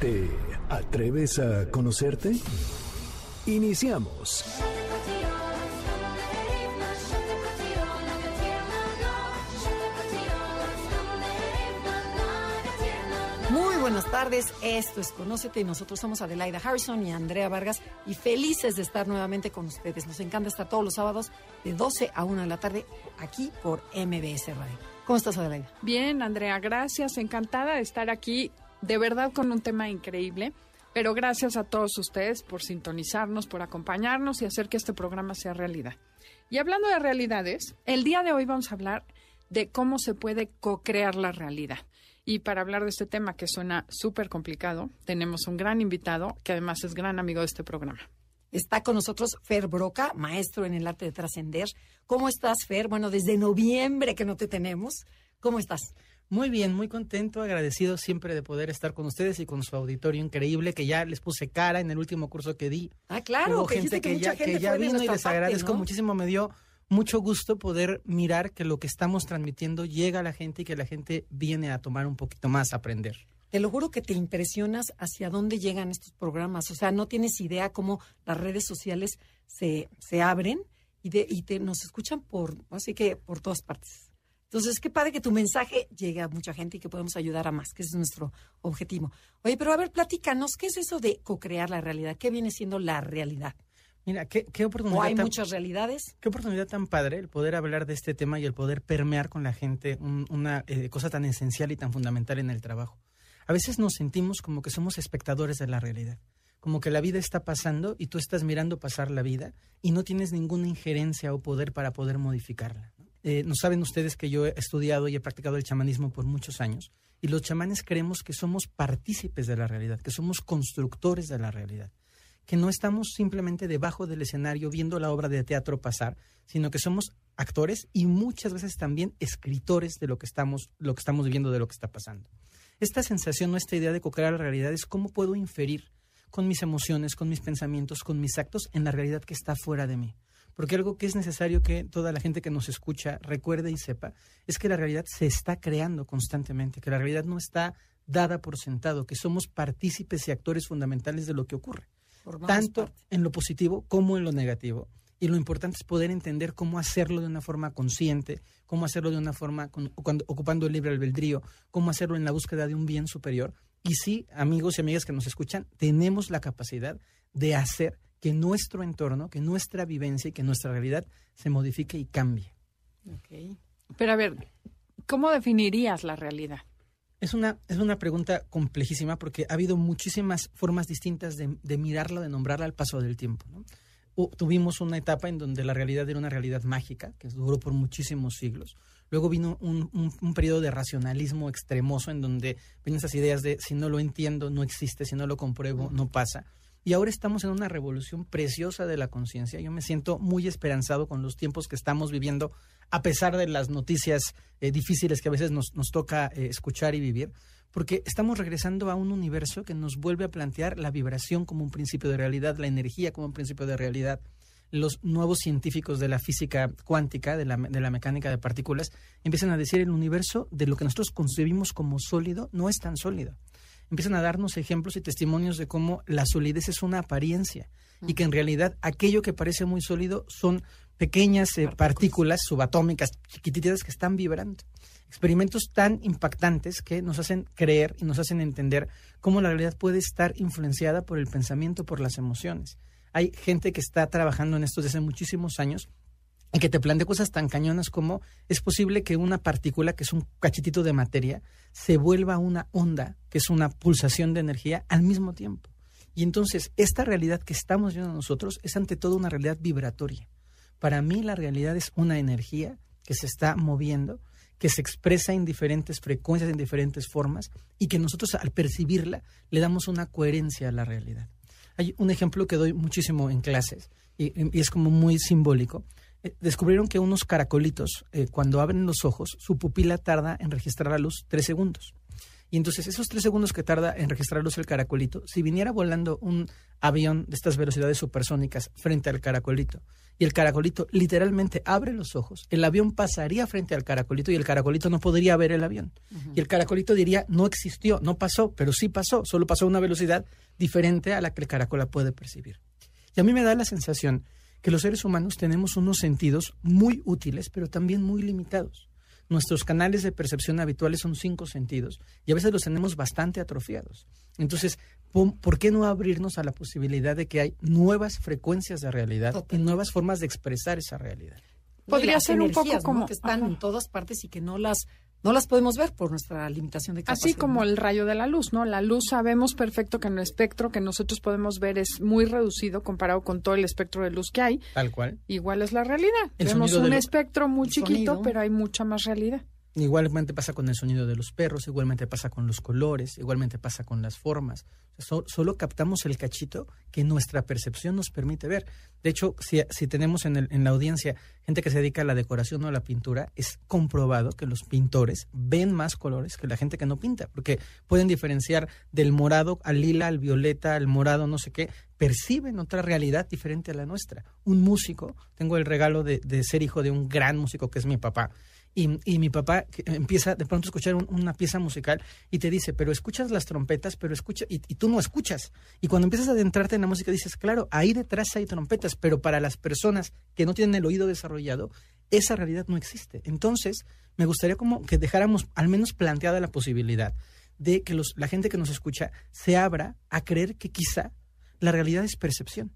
¿Te atreves a conocerte? Iniciamos. Muy buenas tardes, esto es Conócete y nosotros somos Adelaida Harrison y Andrea Vargas y felices de estar nuevamente con ustedes. Nos encanta estar todos los sábados de 12 a 1 de la tarde aquí por MBS Radio. ¿Cómo estás, Adelaida? Bien, Andrea, gracias. Encantada de estar aquí, de verdad con un tema increíble. Pero gracias a todos ustedes por sintonizarnos, por acompañarnos y hacer que este programa sea realidad. Y hablando de realidades, el día de hoy vamos a hablar de cómo se puede co-crear la realidad. Y para hablar de este tema que suena súper complicado, tenemos un gran invitado que además es gran amigo de este programa. Está con nosotros Fer Broca, maestro en el arte de trascender. ¿Cómo estás, Fer? Bueno, desde noviembre que no te tenemos. ¿Cómo estás? Muy bien, muy contento, agradecido siempre de poder estar con ustedes y con su auditorio increíble que ya les puse cara en el último curso que di. Ah, claro, Hubo que gente que, ya, gente que ya vino y les parte, agradezco ¿no? muchísimo. Me dio mucho gusto poder mirar que lo que estamos transmitiendo llega a la gente y que la gente viene a tomar un poquito más, a aprender. Te lo juro que te impresionas hacia dónde llegan estos programas. O sea, no tienes idea cómo las redes sociales se, se abren y, de, y te, nos escuchan por, así que por todas partes. Entonces, qué padre que tu mensaje llegue a mucha gente y que podemos ayudar a más, que ese es nuestro objetivo. Oye, pero a ver, platícanos, ¿qué es eso de co-crear la realidad? ¿Qué viene siendo la realidad? Mira, qué, qué ¿O oportunidad hay tan- muchas realidades? Qué oportunidad tan padre el poder hablar de este tema y el poder permear con la gente un- una eh, cosa tan esencial y tan fundamental en el trabajo. A veces nos sentimos como que somos espectadores de la realidad, como que la vida está pasando y tú estás mirando pasar la vida y no tienes ninguna injerencia o poder para poder modificarla. Eh, no saben ustedes que yo he estudiado y he practicado el chamanismo por muchos años y los chamanes creemos que somos partícipes de la realidad, que somos constructores de la realidad que no estamos simplemente debajo del escenario viendo la obra de teatro pasar, sino que somos actores y muchas veces también escritores de lo que estamos, lo que estamos viendo de lo que está pasando. Esta sensación o esta idea de co-crear la realidad es cómo puedo inferir con mis emociones, con mis pensamientos, con mis actos en la realidad que está fuera de mí. Porque algo que es necesario que toda la gente que nos escucha recuerde y sepa es que la realidad se está creando constantemente, que la realidad no está dada por sentado, que somos partícipes y actores fundamentales de lo que ocurre Formamos tanto parte. en lo positivo como en lo negativo. Y lo importante es poder entender cómo hacerlo de una forma consciente, cómo hacerlo de una forma con- cuando, ocupando el libre albedrío, cómo hacerlo en la búsqueda de un bien superior. Y sí, amigos y amigas que nos escuchan, tenemos la capacidad de hacer que nuestro entorno, que nuestra vivencia y que nuestra realidad se modifique y cambie. Ok. Pero a ver, ¿cómo definirías la realidad? Es una, es una pregunta complejísima porque ha habido muchísimas formas distintas de, de mirarla, de nombrarla al paso del tiempo. tuvimos una etapa en donde la realidad era una realidad mágica, que duró por muchísimos siglos. Luego vino un, un- un periodo de racionalismo extremoso en donde vienen esas ideas de si no lo entiendo, no existe, si no lo compruebo, no pasa. Y ahora estamos en una revolución preciosa de la conciencia. Yo me siento muy esperanzado con los tiempos que estamos viviendo, a pesar de las noticias eh, difíciles que a veces nos, toca eh, escuchar y vivir, porque estamos regresando a un universo que nos vuelve a plantear la vibración como un principio de realidad, la energía como un principio de realidad. Los nuevos científicos de la física cuántica, de la, de la mecánica de partículas, empiezan a decir el universo de lo que nosotros concebimos como sólido no es tan sólido empiezan a darnos ejemplos y testimonios de cómo la solidez es una apariencia y que en realidad aquello que parece muy sólido son pequeñas eh, partículas subatómicas chiquititas que están vibrando. Experimentos tan impactantes que nos hacen creer y nos hacen entender cómo la realidad puede estar influenciada por el pensamiento, por las emociones. Hay gente que está trabajando en esto desde hace muchísimos años y que te plantea cosas tan cañonas como es posible que una partícula, que es un cachitito de materia, se vuelva una onda, que es una pulsación de energía al mismo tiempo. Y entonces, esta realidad que estamos viendo nosotros es ante todo una realidad vibratoria. Para mí la realidad es una energía que se está moviendo, que se expresa en diferentes frecuencias, en diferentes formas, y que nosotros al percibirla le damos una coherencia a la realidad. Hay un ejemplo que doy muchísimo en clases y, y es como muy simbólico. Eh, descubrieron que unos caracolitos, eh, cuando abren los ojos, su pupila tarda en registrar la luz tres segundos. Y entonces esos tres segundos que tarda en registrar luz el caracolito, si viniera volando un avión de estas velocidades supersónicas frente al caracolito y el caracolito literalmente abre los ojos, el avión pasaría frente al caracolito y el caracolito no podría ver el avión. Y el caracolito diría, no existió, no pasó, pero sí pasó, solo pasó a una velocidad diferente a la que el caracol puede percibir. Y a mí me da la sensación que los seres humanos tenemos unos sentidos muy útiles, pero también muy limitados. Nuestros canales de percepción habituales son cinco sentidos y a veces los tenemos bastante atrofiados. Entonces, ¿por qué no abrirnos a la posibilidad de que hay nuevas frecuencias de realidad y nuevas formas de expresar esa realidad? Podría ser un poco como que están en todas partes y que no las no las podemos ver por nuestra limitación de capacidad. Así como el rayo de la luz, ¿no? La luz sabemos perfecto que el espectro que nosotros podemos ver es muy reducido comparado con todo el espectro de luz que hay. Tal cual. Igual es la realidad. Vemos un espectro muy chiquito, pero hay mucha más realidad. Igualmente pasa con el sonido de los perros, igualmente pasa con los colores, igualmente pasa con las formas. solo captamos el cachito que nuestra percepción nos permite ver. De hecho, si, tenemos en, el, la audiencia gente que se dedica a la decoración o a la pintura, es comprobado que los pintores ven más colores que la gente que no pinta, porque pueden diferenciar del morado al lila, al violeta, al morado, no sé qué, perciben otra realidad diferente a la nuestra. Un músico, tengo el regalo de, de ser hijo de un gran músico que es mi papá y, mi papá empieza de pronto a escuchar una pieza musical y te dice, pero escuchas las trompetas, pero escucha, y, tú no escuchas. Y cuando empiezas a adentrarte en la música dices, claro, ahí detrás hay trompetas, pero para las personas que no tienen el oído desarrollado, esa realidad no existe. Entonces, me gustaría como que dejáramos al menos planteada la posibilidad de que los, la gente que nos escucha se abra a creer que quizá la realidad es percepción.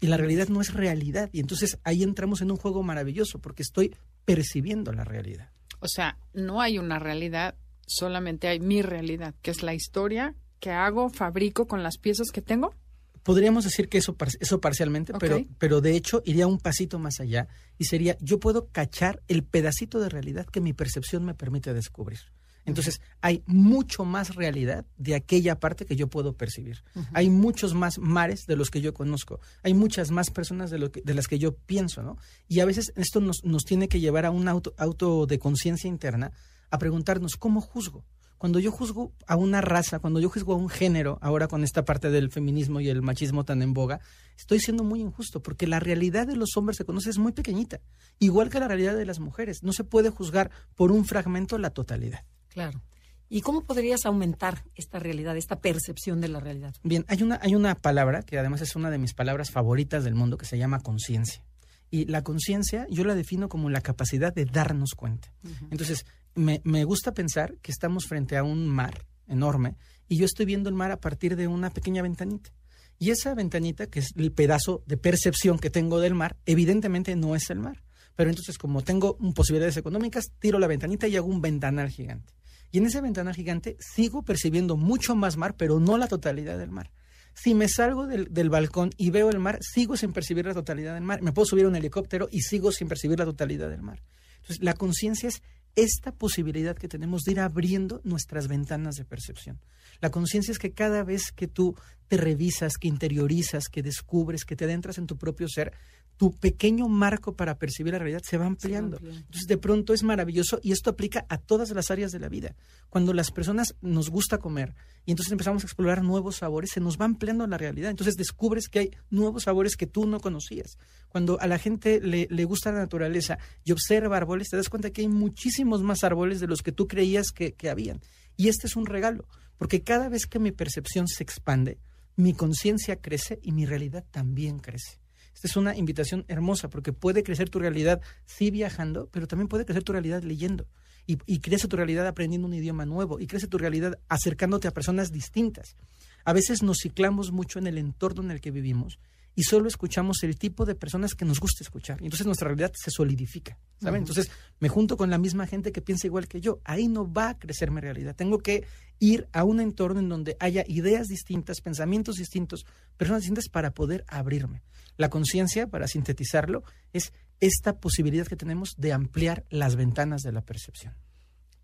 Y la realidad no es realidad. Y entonces ahí entramos en un juego maravilloso, porque estoy percibiendo la realidad. O sea, no hay una realidad, solamente hay mi realidad, que es la historia que hago, fabrico con las piezas que tengo. Podríamos decir que eso, eso parcialmente, pero, pero de hecho iría un pasito más allá y sería, yo puedo cachar el pedacito de realidad que mi percepción me permite descubrir. Entonces, hay mucho más realidad de aquella parte que yo puedo percibir. Hay muchos más mares de los que yo conozco. Hay muchas más personas de, lo de las que yo pienso, ¿no? Y a veces esto nos, nos tiene que llevar a un auto, auto de conciencia interna a preguntarnos, ¿cómo juzgo? Cuando yo juzgo a una raza, cuando yo juzgo a un género, ahora con esta parte del feminismo y el machismo tan en boga, estoy siendo muy injusto, porque la realidad de los hombres se conoce es muy pequeñita, igual que la realidad de las mujeres. No se puede juzgar por un fragmento la totalidad. Claro. ¿Y cómo podrías aumentar esta realidad, esta percepción de la realidad? Bien, hay una, hay una palabra que además es una de mis palabras favoritas del mundo que se llama conciencia. Y la conciencia yo la defino como la capacidad de darnos cuenta. Entonces, me, me gusta pensar que estamos frente a un mar enorme y yo estoy viendo el mar a partir de una pequeña ventanita. Y esa ventanita, que es el pedazo de percepción que tengo del mar, evidentemente no es el mar. Pero entonces, como tengo posibilidades económicas, tiro la ventanita y hago un ventanal gigante. Y en ese ventanal gigante sigo percibiendo mucho más mar, pero no la totalidad del mar. Si me salgo del, balcón y veo el mar, sigo sin percibir la totalidad del mar. Me puedo subir a un helicóptero y sigo sin percibir la totalidad del mar. Entonces, la conciencia es esta posibilidad que tenemos de ir abriendo nuestras ventanas de percepción. La conciencia es que cada vez que tú te revisas, que interiorizas, que descubres, que te adentras en tu propio ser, tu pequeño marco para percibir la realidad se va ampliando. Entonces, de pronto es maravilloso y esto aplica a todas las áreas de la vida. Cuando las personas nos gusta comer y entonces empezamos a explorar nuevos sabores, se nos va ampliando la realidad. Entonces descubres que hay nuevos sabores que tú no conocías. Cuando a la gente le, le gusta la naturaleza y observa árboles, te das cuenta que hay muchísimos más árboles de los que tú creías que, que habían. Y este es un regalo, porque cada vez que mi percepción se expande, mi conciencia crece y mi realidad también crece. Esta es una invitación hermosa porque puede crecer tu realidad sí viajando, pero también puede crecer tu realidad leyendo. Y, y crece tu realidad aprendiendo un idioma nuevo. Y crece tu realidad acercándote a personas distintas. A veces nos ciclamos mucho en el entorno en el que vivimos y solo escuchamos el tipo de personas que nos gusta escuchar. Y entonces nuestra realidad se solidifica, ¿saben? Entonces me junto con la misma gente que piensa igual que yo. Ahí no va a crecer mi realidad. Tengo que ir a un entorno en donde haya ideas distintas, pensamientos distintos, personas distintas para poder abrirme. La conciencia, para sintetizarlo, es esta posibilidad que tenemos de ampliar las ventanas de la percepción.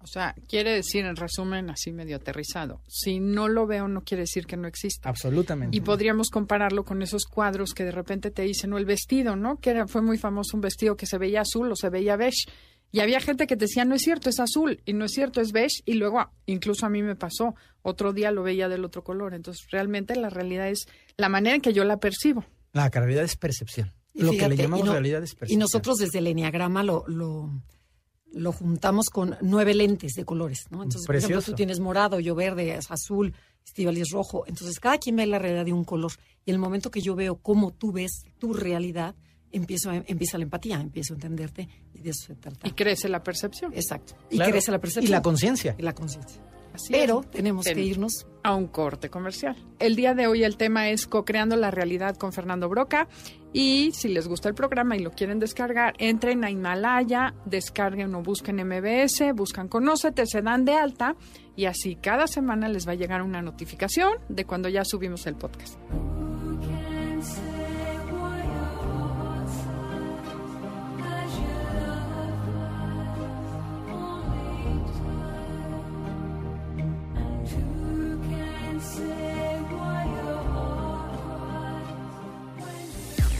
O sea, quiere decir, en resumen, así medio aterrizado, si no lo veo no quiere decir que no exista. Absolutamente. Y podríamos compararlo con esos cuadros que de repente te dicen, o el vestido, ¿no? Que era, fue muy famoso un vestido que se veía azul o se veía beige. Y había gente que te decía, no es cierto, es azul, y no es cierto, es beige, y luego ah, incluso a mí me pasó, otro día lo veía del otro color. Entonces, realmente la realidad es la manera en que yo la percibo. La realidad es percepción. Y lo que le llamamos no- realidad es percepción. Y nosotros desde el Enneagrama lo, lo, lo juntamos con nueve lentes de colores, ¿no? Entonces, por ejemplo, tú tienes morado, yo verde, es azul, Estivali es rojo. Entonces, cada quien ve la realidad de un color. Y el momento que yo veo cómo tú ves tu realidad, empiezo a- empieza la empatía, empiezo a entenderte y de eso se trata. Y crece la percepción. Exacto. Y Claro. crece la percepción. Y la conciencia. Y la conciencia. Así Pero es. tenemos que irnos a un corte comercial. El día de hoy el tema es Co-creando la realidad con Fernando Broca y si les gusta el programa y lo quieren descargar, entren a Himalaya, descarguen o busquen MBS, buscan Conócete, se dan de alta y así cada semana les va a llegar una notificación de cuando ya subimos el podcast.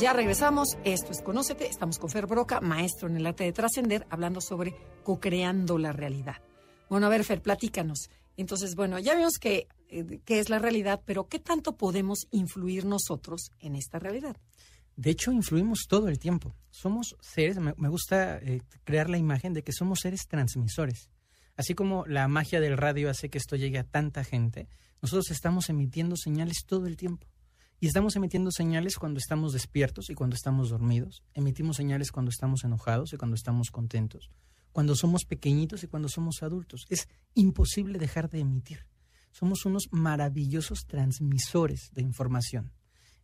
Ya regresamos. Esto es Conócete. Estamos con Fer Broca, maestro en el arte de trascender, hablando sobre co-creando la realidad. Bueno, a ver, Fer, platícanos. Entonces, bueno, ya vimos que, eh, qué es la realidad, pero ¿qué tanto podemos influir nosotros en esta realidad? De hecho, influimos todo el tiempo. Somos seres, me, me gusta eh, crear la imagen de que somos seres transmisores. Así como la magia del radio hace que esto llegue a tanta gente, nosotros estamos emitiendo señales todo el tiempo. Y estamos emitiendo señales cuando estamos despiertos y cuando estamos dormidos. Emitimos señales cuando estamos enojados y cuando estamos contentos. Cuando somos pequeñitos y cuando somos adultos. Es imposible dejar de emitir. Somos unos maravillosos transmisores de información.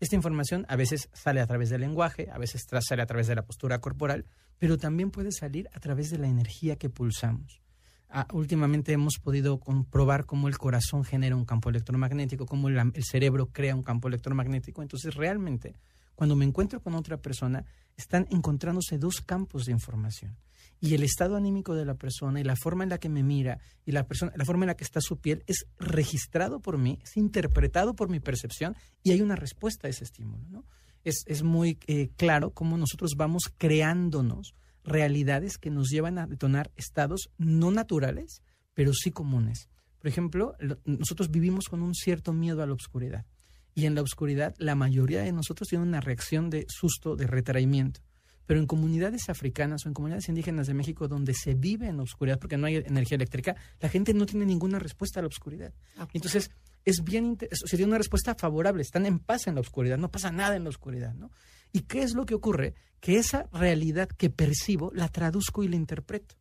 Esta información a veces sale a través del lenguaje, a veces sale a través de la postura corporal, pero también puede salir a través de la energía que pulsamos. Ah, últimamente hemos podido comprobar cómo el corazón genera un campo electromagnético, cómo el cerebro crea un campo electromagnético. Entonces, realmente, cuando me encuentro con otra persona, están encontrándose dos campos de información. Y el estado anímico de la persona y la forma en la que me mira y la, persona, la forma en la que está su piel es registrado por mí, es interpretado por mi percepción y hay una respuesta a ese estímulo. ¿no? Es, es muy eh, claro cómo nosotros vamos creándonos realidades que nos llevan a detonar estados no naturales, pero sí comunes. Por ejemplo, lo- nosotros vivimos con un cierto miedo a la oscuridad. Y en la oscuridad, la mayoría de nosotros tiene una reacción de susto, de retraimiento. Pero en comunidades africanas o en comunidades indígenas de México donde se vive en la oscuridad porque no hay energía eléctrica, la gente no tiene ninguna respuesta a la oscuridad. Entonces, es bien, sería una respuesta favorable, están en paz en la oscuridad, no pasa nada en la oscuridad, ¿no? ¿Y qué es lo que ocurre? Que esa realidad que percibo la traduzco y la interpreto.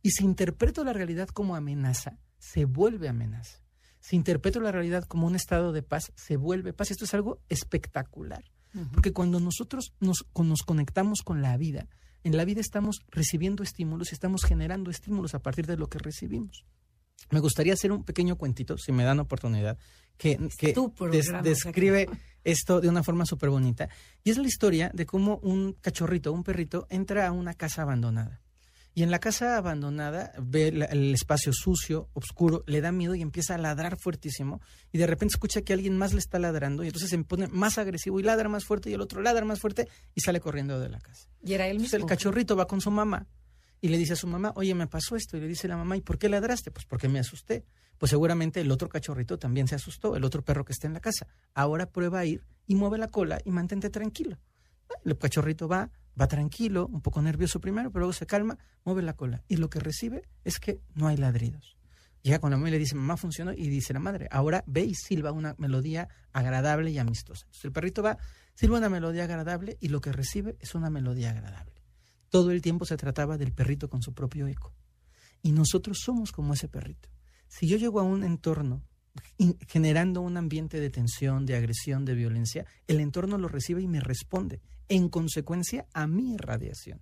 Y si interpreto la realidad como amenaza, se vuelve amenaza. Si interpreto la realidad como un estado de paz, se vuelve paz. Esto es algo espectacular. Porque cuando nosotros nos, nos conectamos con la vida, en la vida estamos recibiendo estímulos y estamos generando estímulos a partir de lo que recibimos. Me gustaría hacer un pequeño cuentito, si me dan oportunidad, que, des- describe esto de una forma súper bonita. Y es la historia de cómo un cachorrito, un perrito, entra a una casa abandonada. Y en la casa abandonada ve el espacio sucio, oscuro, le da miedo y empieza a ladrar fuertísimo. Y de repente escucha que alguien más le está ladrando y entonces se pone más agresivo y ladra más fuerte y el otro ladra más fuerte y sale corriendo de la casa. Y era él Entonces mismo. el cachorrito va con su mamá y le dice a su mamá, oye, me pasó esto. Y le dice la mamá, ¿y por qué ladraste? Pues porque me asusté. Pues seguramente el otro cachorrito también se asustó, el otro perro que está en la casa. Ahora prueba a ir y mueve la cola y mantente tranquilo. El cachorrito va, va tranquilo, un poco nervioso primero, pero luego se calma, mueve la cola. Y lo que recibe es que no hay ladridos. Llega con la mamá y le dice, mamá, funcionó. Y dice la madre, ahora ve y silba una melodía agradable y amistosa. El perrito va, silba una melodía agradable y lo que recibe es una melodía agradable. Todo el tiempo se trataba del perrito con su propio eco. Y nosotros somos como ese perrito. Si yo llego a un entorno generando un ambiente de tensión, de agresión, de violencia, el entorno lo recibe y me responde, en consecuencia a mi irradiación.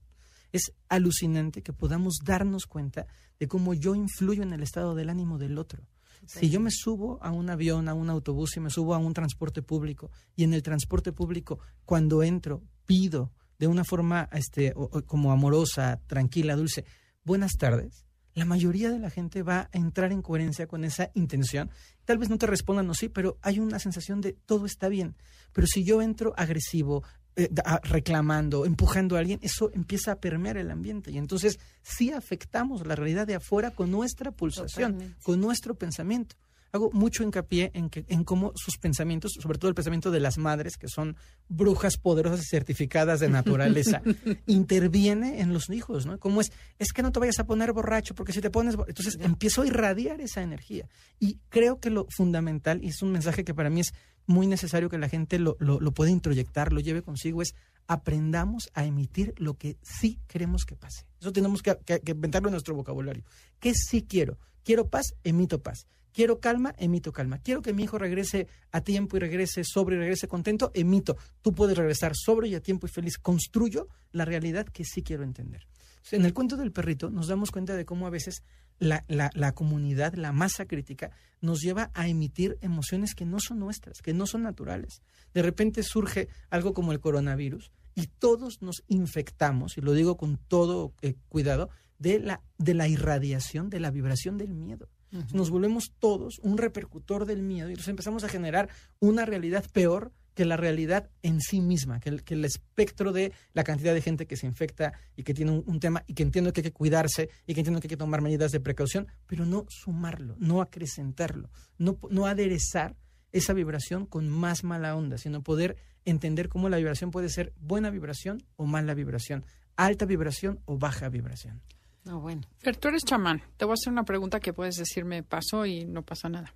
Es alucinante que podamos darnos cuenta de cómo yo influyo en el estado del ánimo del otro. Si yo me subo a un avión, a un autobús y me subo a un transporte público y en el transporte público cuando entro pido de una forma este, como amorosa, tranquila, dulce, buenas tardes, la mayoría de la gente va a entrar en coherencia con esa intención. Tal vez no te respondan o sí, pero hay una sensación de todo está bien. Pero si yo entro agresivo, eh, reclamando, empujando a alguien, eso empieza a permear el ambiente. Y entonces sí afectamos la realidad de afuera con nuestra pulsación, con nuestro pensamiento hago mucho hincapié en, que, en cómo sus pensamientos, sobre todo el pensamiento de las madres, que son brujas poderosas y certificadas de naturaleza, interviene en los hijos, ¿no? Como es, es que no te vayas a poner borracho, porque si te pones... Entonces empiezo a irradiar esa energía. Y creo que lo fundamental, y es un mensaje que para mí es muy necesario que la gente lo, lo, lo pueda introyectar, lo lleve consigo, es aprendamos a emitir lo que sí queremos que pase. Eso tenemos que, que, que inventarlo en nuestro vocabulario. ¿Qué sí quiero? Quiero paz, emito paz. Quiero calma, emito calma. Quiero que mi hijo regrese a tiempo y regrese sobre y regrese contento, emito. Tú puedes regresar sobre y a tiempo y feliz. Construyo la realidad que sí quiero entender. En el cuento del perrito nos damos cuenta de cómo a veces la, comunidad, la masa crítica, nos lleva a emitir emociones que no son nuestras, que no son naturales. De repente surge algo como el coronavirus y todos nos infectamos, y lo digo con todo eh, cuidado, de la, de la irradiación, de la vibración del miedo. Nos volvemos todos un repercutor del miedo y nos empezamos a generar una realidad peor que la realidad en sí misma, que el, espectro de la cantidad de gente que se infecta y que tiene un, tema y que entiendo que hay que cuidarse y que entiendo que hay que tomar medidas de precaución, pero no sumarlo, no acrecentarlo, no aderezar esa vibración con más mala onda, sino poder entender cómo la vibración puede ser buena vibración o mala vibración, alta vibración o baja vibración. No, bueno. Fer, tú eres chamán. Te voy a hacer una pregunta que puedes decirme paso y no pasa nada.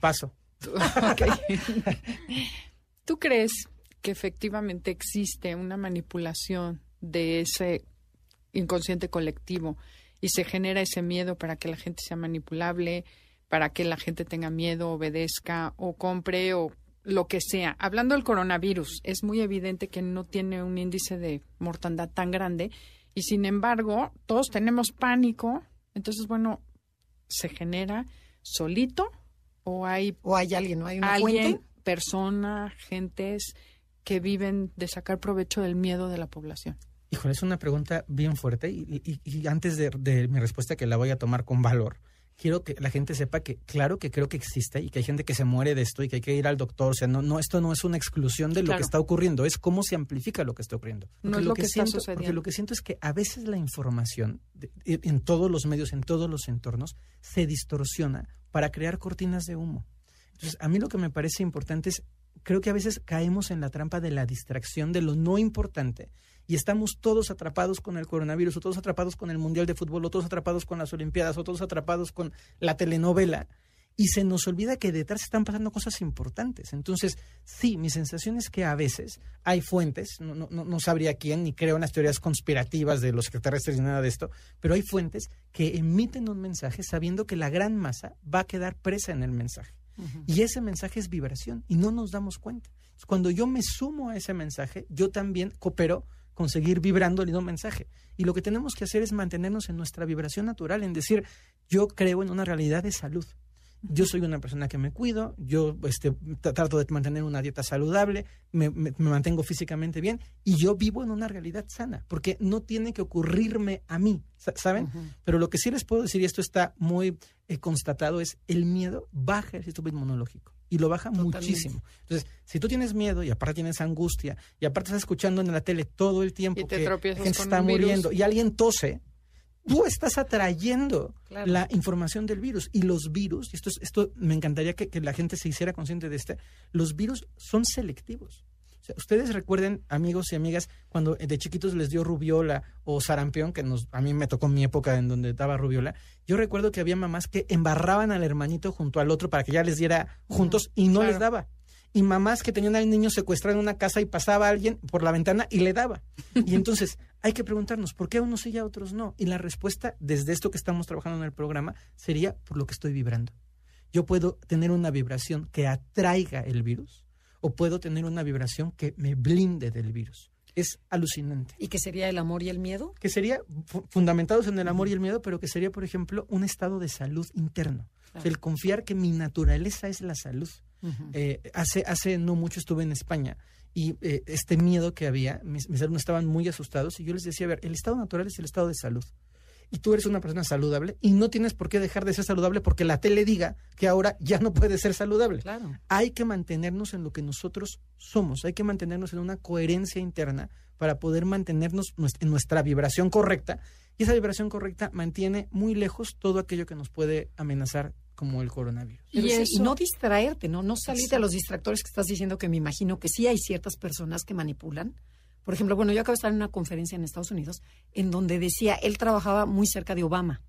Paso. ¿Tú crees que efectivamente existe una manipulación de ese inconsciente colectivo y se genera ese miedo para que la gente sea manipulable, para que la gente tenga miedo, obedezca o compre o lo que sea. Hablando del coronavirus, es muy evidente que no tiene un índice de mortandad tan grande y sin embargo, todos tenemos pánico. Entonces, bueno, se genera solito o hay o hay alguien, ¿no? Hay una alguien, persona, gentes que viven de sacar provecho del miedo de la población. Híjole, es una pregunta bien fuerte y, y, y antes de, de, mi respuesta que la voy a tomar con valor, quiero que la gente sepa que claro que creo que existe y que hay gente que se muere de esto y que hay que ir al doctor. O sea, no, no esto no es una exclusión de lo claro. que está ocurriendo, es cómo se amplifica lo que está ocurriendo. Porque no es lo, lo que, que siento, Porque lo que siento es que a veces la información de, en todos los medios, en todos los entornos, se distorsiona para crear cortinas de humo. Entonces, a mí lo que me parece importante es, creo que a veces caemos en la trampa de la distracción de lo no importante y estamos todos atrapados con el coronavirus, o todos atrapados con el Mundial de Fútbol, o todos atrapados con las Olimpiadas, o todos atrapados con la telenovela, y se nos olvida que detrás están pasando cosas importantes. Entonces, sí, mi sensación es que a veces hay fuentes, no, no, no sabría quién, ni creo en las teorías conspirativas de los extraterrestres ni nada de esto, pero hay fuentes que emiten un mensaje sabiendo que la gran masa va a quedar presa en el mensaje. Uh -huh. Y ese mensaje es vibración y no nos damos cuenta. Cuando yo me sumo a ese mensaje, yo también coopero conseguir vibrando el mismo mensaje. Y lo que tenemos que hacer es mantenernos en nuestra vibración natural, en decir, yo creo en una realidad de salud. Yo soy una persona que me cuido, yo este, trato de mantener una dieta saludable, me, me, me, mantengo físicamente bien y yo vivo en una realidad sana, porque no tiene que ocurrirme a mí, ¿saben? Uh -huh. Pero lo que sí les puedo decir, y esto está muy eh, constatado, es el miedo baja el sistema inmunológico y lo baja Totalmente. muchísimo. Entonces, si tú tienes miedo y aparte tienes angustia y aparte estás escuchando en la tele todo el tiempo que gente está muriendo y alguien tose, tú estás atrayendo claro. la información del virus. Y los virus, esto, es, esto me encantaría que, que, la gente se hiciera consciente de este, los virus son selectivos. Ustedes recuerden, amigos y amigas, cuando de chiquitos les dio rubiola o sarampión, que nos, a mí me tocó mi época en donde daba rubiola, yo recuerdo que había mamás que embarraban al hermanito junto al otro para que ya les diera juntos y no les daba. Y mamás que tenían al niño secuestrado en una casa y pasaba alguien por la ventana y le daba. Y entonces hay que preguntarnos, ¿por qué a unos sí y a otros no? Y la respuesta, desde esto que estamos trabajando en el programa, sería por lo que estoy vibrando. Yo puedo tener una vibración que atraiga el virus o puedo tener una vibración que me blinde del virus. Es alucinante. ¿Y qué sería el amor y el miedo? Que sería fundamentados en el amor y el miedo, pero que sería, por ejemplo, un estado de salud interno. el confiar que mi naturaleza es la salud. Eh, hace, hace no mucho estuve en España y eh, este miedo que había, mis, mis alumnos estaban muy asustados y yo les decía, a ver, el estado natural es el estado de salud y tú eres una persona saludable y no tienes por qué dejar de ser saludable porque la tele diga que ahora ya no puedes ser saludable. Claro. Hay que mantenernos en lo que nosotros somos, hay que mantenernos en una coherencia interna para poder mantenernos en nuestra vibración correcta y esa vibración correcta mantiene muy lejos todo aquello que nos puede amenazar como el coronavirus. Y, no distraerte, ¿no? No salir de los distractores que estás diciendo que me imagino que sí hay ciertas personas que manipulan por ejemplo, bueno, yo acabo de estar en una conferencia en Estados Unidos en donde decía, él trabajaba muy cerca de Obama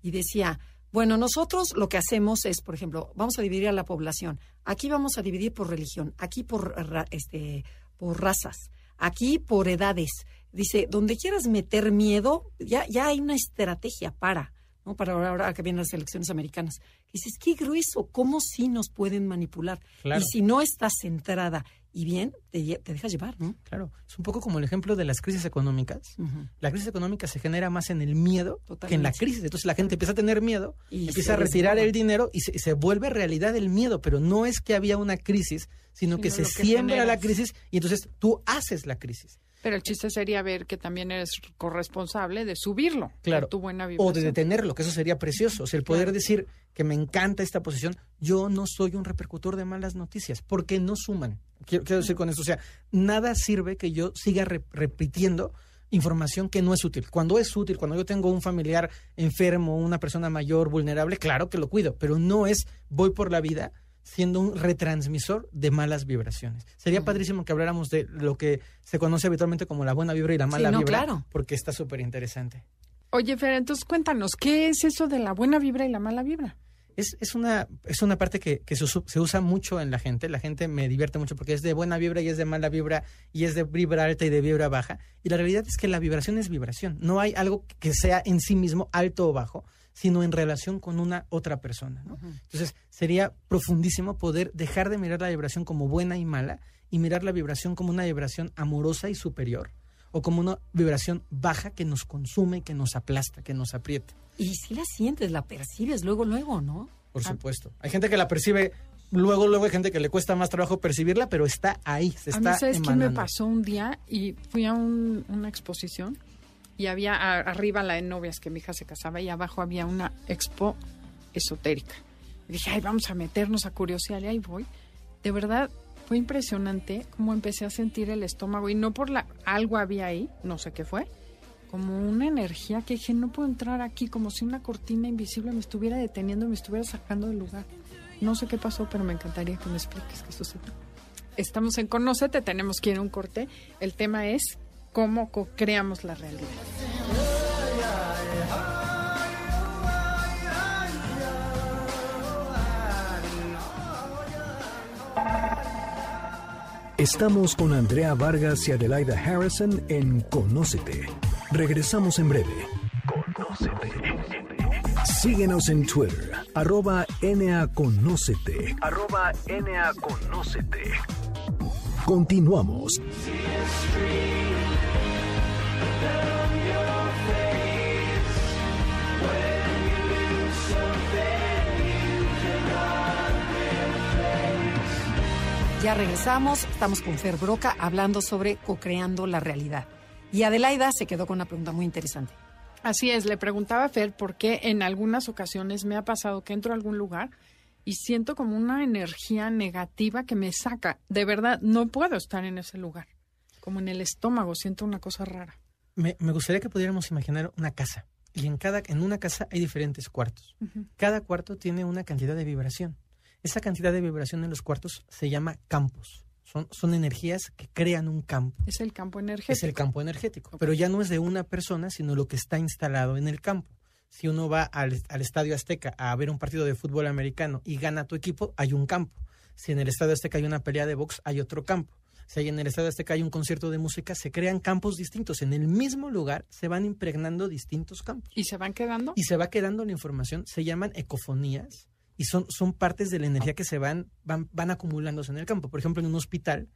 y decía, bueno, nosotros lo que hacemos es, por ejemplo, vamos a dividir a la población. Aquí vamos a dividir por religión, aquí por, este, por razas, aquí por edades. Dice, donde quieras meter miedo, ya, ya hay una estrategia para, ¿no? Para ahora, que vienen las elecciones americanas. Dices, qué grueso, cómo sí nos pueden manipular. Y si no estás centrada y bien, te, te, dejas llevar, ¿no? Claro, es un poco como el ejemplo de las crisis económicas. La crisis económica se genera más en el miedo que en la crisis. Entonces la gente empieza a tener miedo, y empieza a retirar el dinero y se, vuelve realidad el miedo. Pero no es que había una crisis, sino, que se siembra la crisis y entonces tú haces la crisis. Pero el chiste sería ver que también eres corresponsable de subirlo. Claro. Tu buena o de detenerlo, que eso sería precioso. O sea, el poder decir que me encanta esta posición. Yo no soy un repercutor de malas noticias, porque no suman. Quiero, decir con eso, o sea, nada sirve que yo siga repitiendo información que no es útil. Cuando es útil, cuando yo tengo un familiar enfermo, una persona mayor, vulnerable, claro que lo cuido, pero no es voy por la vida siendo un retransmisor de malas vibraciones. Sería padrísimo que habláramos de lo que se conoce habitualmente como la buena vibra y la mala vibra, claro. porque está súper interesante. Oye, Fer, entonces cuéntanos, ¿qué es eso de la buena vibra y la mala vibra? Es, es, una, es una parte que, que se, usa mucho en la gente. La gente me divierte mucho porque es de buena vibra y es de mala vibra y es de vibra alta y de vibra baja. Y la realidad es que la vibración es vibración. No hay algo que sea en sí mismo alto o bajo, sino en relación con una otra persona. ¿no? Entonces, sería profundísimo poder dejar de mirar la vibración como buena y mala y mirar la vibración como una vibración amorosa y superior o como una vibración baja que nos consume, que nos aplasta, que nos aprieta. Y si la sientes, la percibes luego, luego, ¿no? Por ah. supuesto. Hay gente que la percibe luego, luego hay gente que le cuesta más trabajo percibirla, pero está ahí, se está a mí, ¿sabes qué me pasó un día? Y fui a una exposición y había arriba la de novias que mi hija se casaba y abajo había una expo esotérica. Y dije, ay, vamos a meternos a curiosidad y ahí voy. De verdad, fue impresionante cómo empecé a sentir el estómago y no por la algo había ahí, no sé qué fue, como una energía que dije, no puedo entrar aquí, como si una cortina invisible me estuviera deteniendo, me estuviera sacando del lugar. No sé qué pasó, pero me encantaría que me expliques qué sucedió. Estamos en Conócete, tenemos que ir a un corte. El tema es cómo creamos la realidad. Estamos con Andrea Vargas y Adelaida Harrison en Conócete. Regresamos en breve. Conócete. Síguenos en Twitter, arroba NAConócete. Arroba NAConócete. Continuamos. Ya regresamos, estamos con Fer Broca hablando sobre co-creando la realidad. Y Adelaida se quedó con una pregunta muy interesante. Así es, le preguntaba a Fer por qué en algunas ocasiones me ha pasado que entro a algún lugar y siento como una energía negativa que me saca. De verdad, no puedo estar en ese lugar. Como en el estómago, siento una cosa rara. Me, gustaría que pudiéramos imaginar una casa. Y en, cada, en una casa hay diferentes cuartos. Cada cuarto tiene una cantidad de vibración. Esa cantidad de vibración en los cuartos se llama campos. son, son energías que crean un campo. Es el campo energético. Es el campo energético. Pero ya no es de una persona, sino lo que está instalado en el campo. Si uno va al, al Estadio Azteca a ver un partido de fútbol americano y gana tu equipo, hay un campo. Si en el Estadio Azteca hay una pelea de box, hay otro campo. Si hay en el Estadio Azteca hay un concierto de música, se crean campos distintos. En el mismo lugar se van impregnando distintos campos. ¿Y se van quedando? Y se va quedando la información. Se llaman ecofonías y son, son partes de la energía que se van, van, van acumulándose en el campo. Por ejemplo, en un hospital,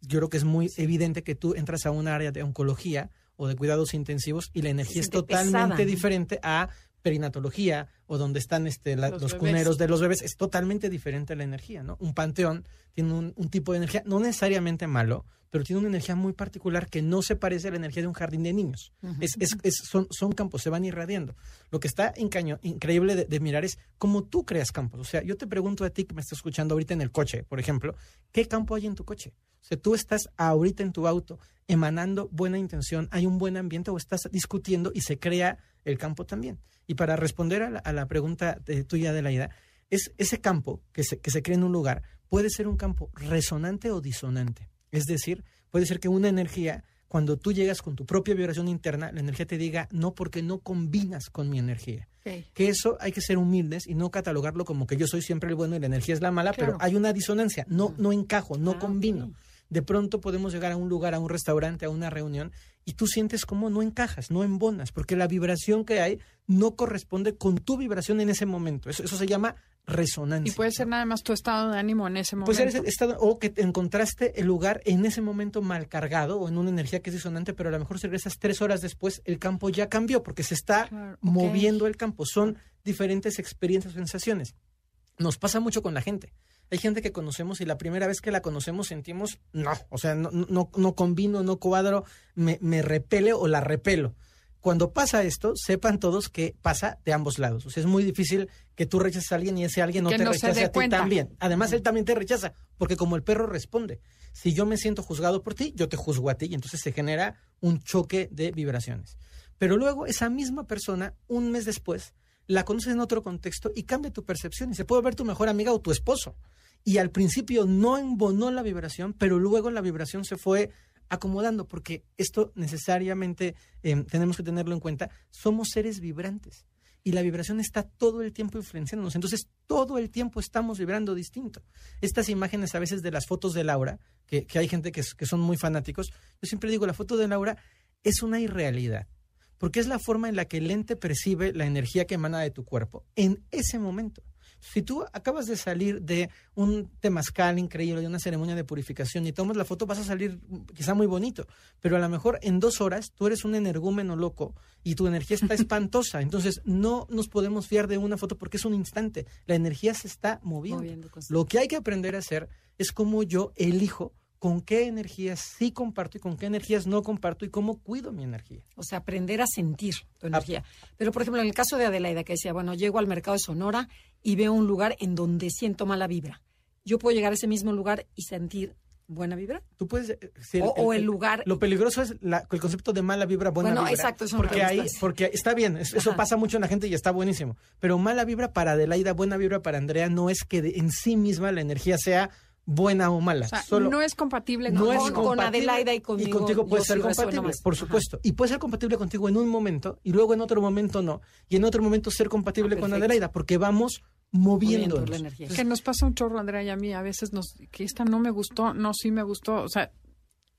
yo creo que es muy evidente que tú entras a un área de oncología o de cuidados intensivos y la energía es totalmente pesada, ¿no? diferente a perinatología o donde están este, la- Los cuneros de los bebés, es totalmente diferente la energía, ¿no? Un panteón tiene un, un tipo de energía, no necesariamente malo, pero tiene una energía muy particular que no se parece a la energía de un jardín de niños. es, es- es- son, son campos, se van irradiando. Lo que está increíble de, de mirar es cómo tú creas campos. O sea, yo te pregunto a ti que me estás escuchando ahorita en el coche, por ejemplo, ¿qué campo hay en tu coche? O sea, tú estás ahorita en tu auto emanando buena intención, hay un buen ambiente o estás discutiendo y se crea el campo también. Y para responder a la, a la pregunta de, tuya de la idea, es ese campo que se, que se crea en un lugar puede ser un campo resonante o disonante. Es decir, puede ser que una energía, cuando tú llegas con tu propia vibración interna, la energía te diga no porque no combinas con mi energía. Que eso hay que ser humildes y no catalogarlo como que yo soy siempre el bueno y la energía es la mala, Claro. pero hay una disonancia, no, no encajo, no Ah, combino. De pronto podemos llegar a un lugar, a un restaurante, a una reunión, y tú sientes como no encajas, no embonas, porque la vibración que hay no corresponde con tu vibración en ese momento. Eso, eso se llama resonancia. Y puede ser nada más tu estado de ánimo en ese momento. Puede ser ese estado, o que te encontraste el lugar en ese momento mal cargado o en una energía que es disonante, pero a lo mejor si regresas tres horas después, el campo ya cambió porque se está Claro, moviendo el campo. Son diferentes experiencias sensaciones. Nos pasa mucho con la gente. Hay gente que conocemos y la primera vez que la conocemos sentimos, no, o sea, no, no, no combino, no cuadro, me, me repele o la repelo. Cuando pasa esto, sepan todos que pasa de ambos lados. O sea, es muy difícil que tú rechaces a alguien y ese alguien no Que te no rechace a ti también. Además, él también te rechaza, porque como el perro responde, si yo me siento juzgado por ti, yo te juzgo a ti y entonces se genera un choque de vibraciones. Pero luego esa misma persona, un mes después, la conoces en otro contexto y cambia tu percepción y se puede ver tu mejor amiga o tu esposo. Y al principio no embonó la vibración, pero luego la vibración se fue acomodando, porque esto necesariamente eh, tenemos que tenerlo en cuenta, somos seres vibrantes y la vibración está todo el tiempo influenciándonos, entonces todo el tiempo estamos vibrando distinto. Estas imágenes a veces de las fotos de Laura, que, que hay gente que, que son muy fanáticos, yo siempre digo, la foto de Laura es una irrealidad, porque es la forma en la que el lente percibe la energía que emana de tu cuerpo en ese momento. Si tú acabas de salir de un temazcal increíble, de una ceremonia de purificación y tomas la foto, vas a salir quizá muy bonito, pero a lo mejor en dos horas tú eres un energúmeno loco y tu energía está espantosa. Entonces no nos podemos fiar de una foto porque es un instante. La energía se está moviendo. Moviendo. Lo que hay que aprender a hacer es cómo yo elijo con qué energías sí comparto y con qué energías no comparto y cómo cuido mi energía. O sea, aprender a sentir Ah. tu energía. Pero, por ejemplo, en el caso de Adelaida, que decía, bueno, llego al mercado de Sonora y veo un lugar en donde siento mala vibra. Yo puedo llegar a ese mismo lugar y sentir buena vibra. Tú puedes... eh, O- o el lugar- Lo peligroso es la- el concepto de mala vibra, buena Bueno, vibra. exacto, eso porque ahí, porque está bien, es- eso Ajá. pasa mucho en la gente y está buenísimo. Pero mala vibra para Adelaida, buena vibra para Andrea, no es que de- en sí misma la energía sea buena o mala. O sea, Solo no es compatible no con, es con Adelaida y conmigo, contigo puede ser sí compatible, por Ajá. supuesto. Y puede ser compatible contigo en un momento y luego en otro momento no. Y en otro momento ser compatible Ah, con. Adelaida porque vamos Moviendo moviéndonos. la energía. que nos pasa un chorro, Andrea, y a mí a veces nos que esta no me gustó, no sí me gustó, o sea,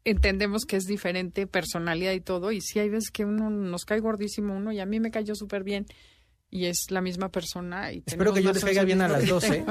entendemos que es diferente personalidad y todo, y sí hay veces que uno nos cae gordísimo uno y a mí me cayó súper bien y es la misma persona. Y Espero que yo les caiga bien a las dos. ¿eh?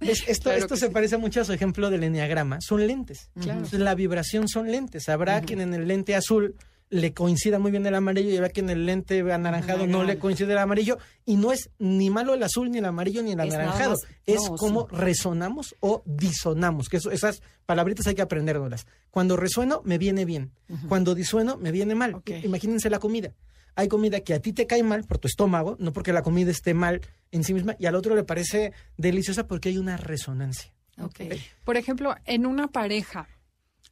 Es- esto Claro esto se sí. parece mucho a su ejemplo del enneagrama. Son lentes. Claro. Entonces, la vibración son lentes. Habrá quien en el lente azul le coincida muy bien el amarillo y habrá quien en el lente anaranjado no le coincide el amarillo. Y no es ni malo el azul, ni el amarillo, ni el Es anaranjado. más- es no, cómo resonamos o disonamos. Que eso, esas palabritas hay que aprendérnoslas. Cuando resueno, me viene bien. Cuando disueno, me viene mal. Imagínense la comida. Hay comida que a ti te cae mal por tu estómago, no porque la comida esté mal en sí misma, y al otro le parece deliciosa porque hay una resonancia. Ok. Por ejemplo, en una pareja,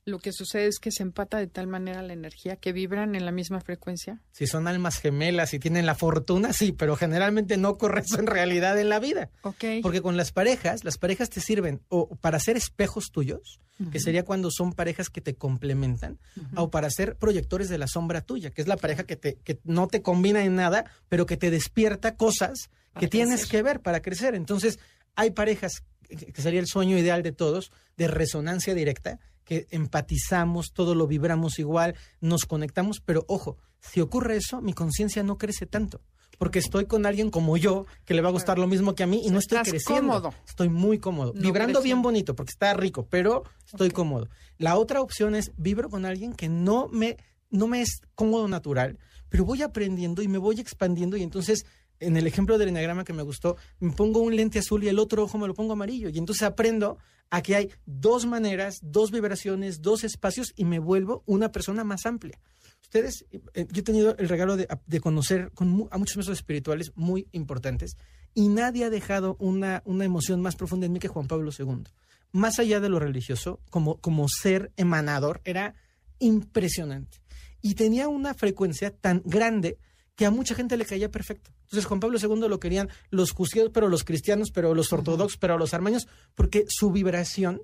lo que sucede es que se empata de tal manera la energía que vibran en la misma frecuencia. Si son almas gemelas y tienen la fortuna, sí, pero generalmente no ocurre eso en realidad en la vida. Ok. Porque con las parejas, las parejas te sirven o para ser espejos tuyos, que sería cuando son parejas que te complementan, o para ser proyectores de la sombra tuya, que es la pareja que, te, que no te combina en nada, pero que te despierta cosas que tienes que ver para crecer. Entonces, hay parejas, que sería el sueño ideal de todos, de resonancia directa, que empatizamos, todo lo vibramos igual, nos conectamos, pero ojo, si ocurre eso, mi conciencia no crece tanto. Porque estoy con alguien como yo, que le va a gustar lo mismo que a mí y no estoy Estás creciendo. cómodo. Estoy muy cómodo. No Vibrando bien bonito, porque está rico, pero estoy cómodo. La otra opción es vibro con alguien que no me, no me es cómodo natural, pero voy aprendiendo y me voy expandiendo y entonces en el ejemplo del enagrama que me gustó, me pongo un lente azul y el otro ojo me lo pongo amarillo. Y entonces aprendo a que hay dos maneras, dos vibraciones, dos espacios y me vuelvo una persona más amplia. Ustedes, eh, yo he tenido el regalo de, conocer a muchos maestros espirituales muy importantes y nadie ha dejado una, una emoción más profunda en mí que Juan Pablo II. Más allá de lo religioso, como, como ser emanador, era impresionante. Y tenía una frecuencia tan grande que a mucha gente le caía perfecto. Entonces Juan Pablo II lo querían los judíos, pero los cristianos, pero los ortodoxos, pero los armenios, porque su vibración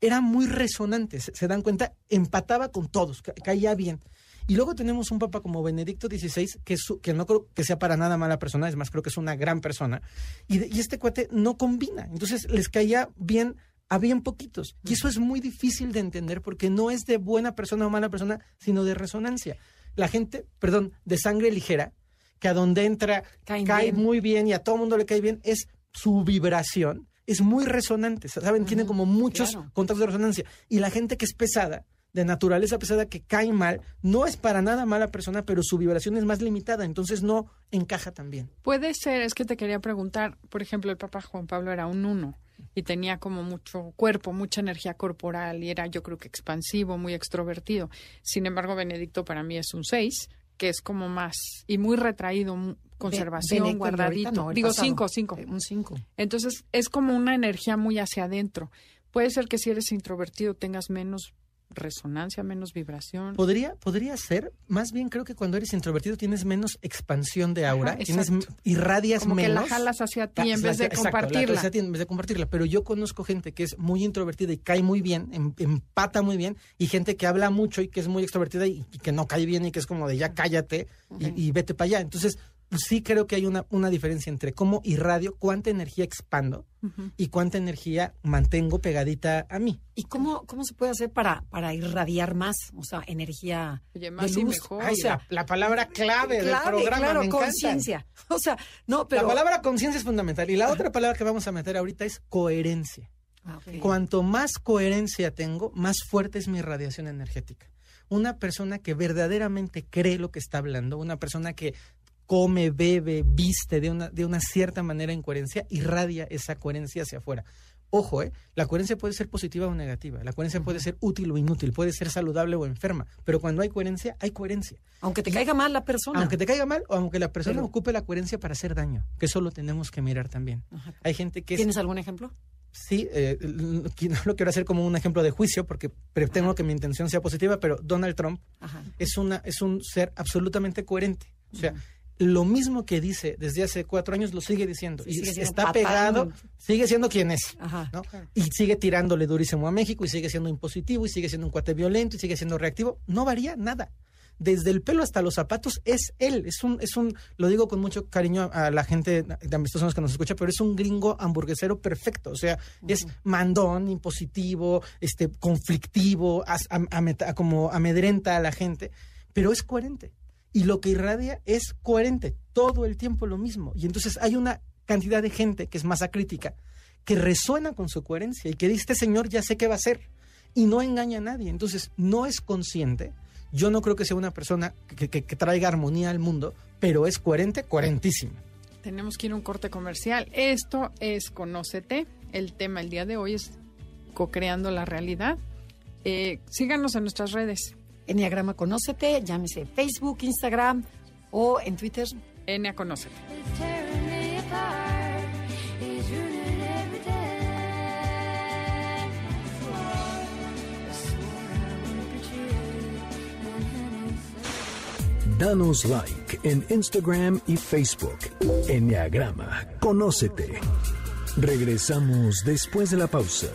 era muy resonante, se, se dan cuenta, empataba con todos, ca- caía bien. Y luego tenemos un papa como Benedicto XVI, que, su- que no creo que sea para nada mala persona, es más, creo que es una gran persona. Y, de- y este cuate no combina. Entonces les caía bien a bien poquitos. Y eso es muy difícil de entender porque no es de buena persona o mala persona, sino de resonancia. La gente, perdón, de sangre ligera, que a donde entra Caen cae bien. muy bien y a todo mundo le cae bien, es su vibración, es muy resonante. ¿Saben? Tiene como muchos claro. contactos de resonancia. Y la gente que es pesada, de naturaleza pesada, que cae mal, no es para nada mala persona, pero su vibración es más limitada, entonces no encaja tan bien. Puede ser, es que te quería preguntar, por ejemplo, el Papa Juan Pablo era un uno y tenía como mucho cuerpo, mucha energía corporal y era yo creo que expansivo, muy extrovertido. Sin embargo, Benedicto para mí es un seis, que es como más y muy retraído, conservación, Benedicto, guardadito. ahorita, no, el Digo pasado. cinco, cinco. Eh, Un 5. Entonces es como una energía muy hacia adentro. Puede ser que si eres introvertido tengas menos resonancia, menos vibración. Podría, podría ser, más bien creo que cuando eres introvertido tienes menos expansión de aura, Ajá, tienes, irradias Como que menos. la jalas hacia ti Ah, en vez de exacto, la compartirla. hacia ti en vez de compartirla. Pero yo conozco gente que es muy introvertida y cae muy bien, em- empata muy bien, y gente que habla mucho y que es muy extrovertida y, y que no cae bien y que es como de ya cállate y, y vete para allá. Entonces, sí creo que hay una, una diferencia entre cómo irradio, cuánta energía expando y cuánta energía mantengo pegadita a mí. ¿Y cómo, cómo se puede hacer para, para irradiar más? O sea, energía Oye, más de y luz. mejor. Ay, o sea, la, la palabra clave del programa claro, conciencia. O sea, no, pero... La palabra conciencia es fundamental. Y la otra palabra que vamos a meter ahorita es coherencia. Ah. Cuanto más coherencia tengo, más fuerte es mi radiación energética. Una persona que verdaderamente cree lo que está hablando, una persona que come, bebe, viste de una, de una cierta manera en coherencia, irradia esa coherencia hacia afuera. Ojo, ¿eh? la coherencia puede ser positiva o negativa, la coherencia puede ser útil o inútil, puede ser saludable o enferma, pero cuando hay coherencia, hay coherencia. Aunque te caiga mal la persona. Aunque te caiga mal o aunque la persona Pero- ocupe la coherencia para hacer daño, que eso lo tenemos que mirar también. Ajá. Hay gente que es ¿Tienes algún ejemplo? Sí, eh, no lo quiero hacer como un ejemplo de juicio porque pretendo que mi intención sea positiva, pero Donald Trump Ajá. es, una, es un ser absolutamente coherente. O sea, lo mismo que dice desde hace cuatro años lo sigue diciendo. Sí, y sigue está pegado, sigue siendo quien es. Ajá. ¿no? Y sigue tirándole durísimo a México y sigue siendo impositivo y sigue siendo un cuate violento y sigue siendo reactivo. No varía nada. Desde el pelo hasta los zapatos es él. Es un, es un, lo digo con mucho cariño a la gente de amistosos que nos escucha, pero es un gringo hamburguesero perfecto. O sea, es mandón, impositivo, este, conflictivo, as- am- ameta- como amedrenta a la gente, pero es coherente. Y lo que irradia es coherente, todo el tiempo lo mismo. Y entonces hay una cantidad de gente que es masa crítica, que resuena con su coherencia y que dice, este señor ya sé qué va a hacer. Y no engaña a nadie. Entonces, no es consciente. Yo no creo que sea una persona que, traiga armonía al mundo, pero es coherente, coherentísima. Tenemos que ir a un corte comercial. Esto es Conócete. El tema el día de hoy es co-creando la realidad. Eh, síganos en nuestras redes. Enneagrama Conócete, llámese Facebook, Instagram o en Twitter. Enea Conócete. Danos like en Instagram y Facebook. Enneagrama, conócete. Regresamos después de la pausa.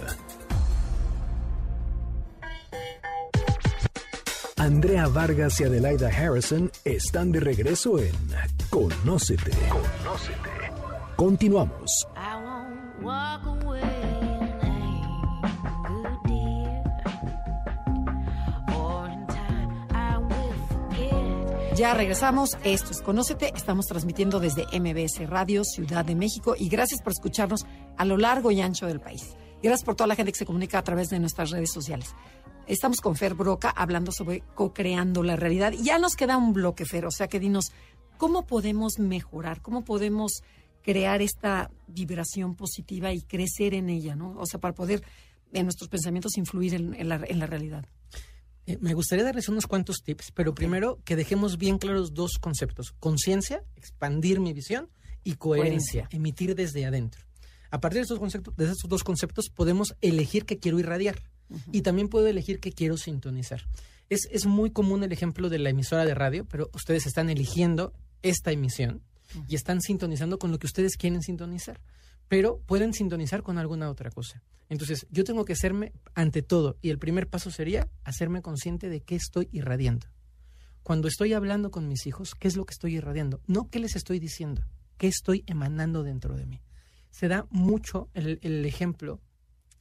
Andrea Vargas y Adelaida Harrison están de regreso en Conócete. Conócete. Continuamos. Ya regresamos. Esto es Conócete. Estamos transmitiendo desde MBS Radio, Ciudad de México. Y gracias por escucharnos a lo largo y ancho del país. Y Gracias por toda la gente que se comunica a través de nuestras redes sociales. Estamos con Fer Broca hablando sobre co-creando la realidad. Ya nos queda un bloque, Fer. O sea que dinos, ¿cómo podemos mejorar? ¿Cómo podemos crear esta vibración positiva y crecer en ella? ¿no? O sea, para poder en nuestros pensamientos influir en, en la, en la realidad. Eh, me gustaría darles unos cuantos tips, pero primero que dejemos bien claros dos conceptos. Conciencia, expandir mi visión, y coherencia, Coherencia. emitir desde adentro. A partir de estos, conceptos, de estos dos conceptos podemos elegir qué quiero irradiar y también puedo elegir qué quiero sintonizar. Es, es muy común el ejemplo de la emisora de radio, pero ustedes están eligiendo esta emisión y están sintonizando con lo que ustedes quieren sintonizar, pero pueden sintonizar con alguna otra cosa. Entonces, yo tengo que hacerme ante todo, y el primer paso sería hacerme consciente de qué estoy irradiando. Cuando estoy hablando con mis hijos, ¿qué es lo que estoy irradiando? No qué les estoy diciendo, qué estoy emanando dentro de mí. Se da mucho el, el ejemplo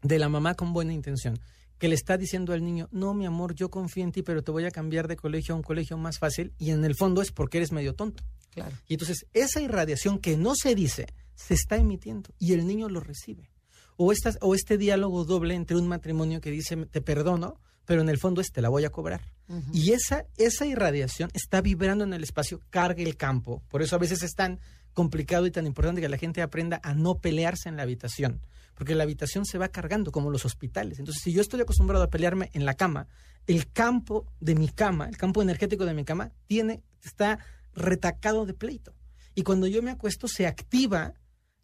de la mamá con buena intención, que le está diciendo al niño, no, mi amor, yo confío en ti, pero te voy a cambiar de colegio a un colegio más fácil, y en el fondo es porque eres medio tonto. Claro. Y entonces esa irradiación que no se dice se está emitiendo y el niño lo recibe. O, estas, o este diálogo doble entre un matrimonio que dice te perdono, pero en el fondo es te la voy a cobrar. Y esa, esa irradiación está vibrando en el espacio, carga el campo. Por eso a veces es tan complicado y tan importante que la gente aprenda a no pelearse en la habitación. Porque la habitación se va cargando como los hospitales. Entonces, si yo estoy acostumbrado a pelearme en la cama, el campo de mi cama, el campo energético de mi cama, tiene, está retacado de pleito. Y cuando yo me acuesto, se activa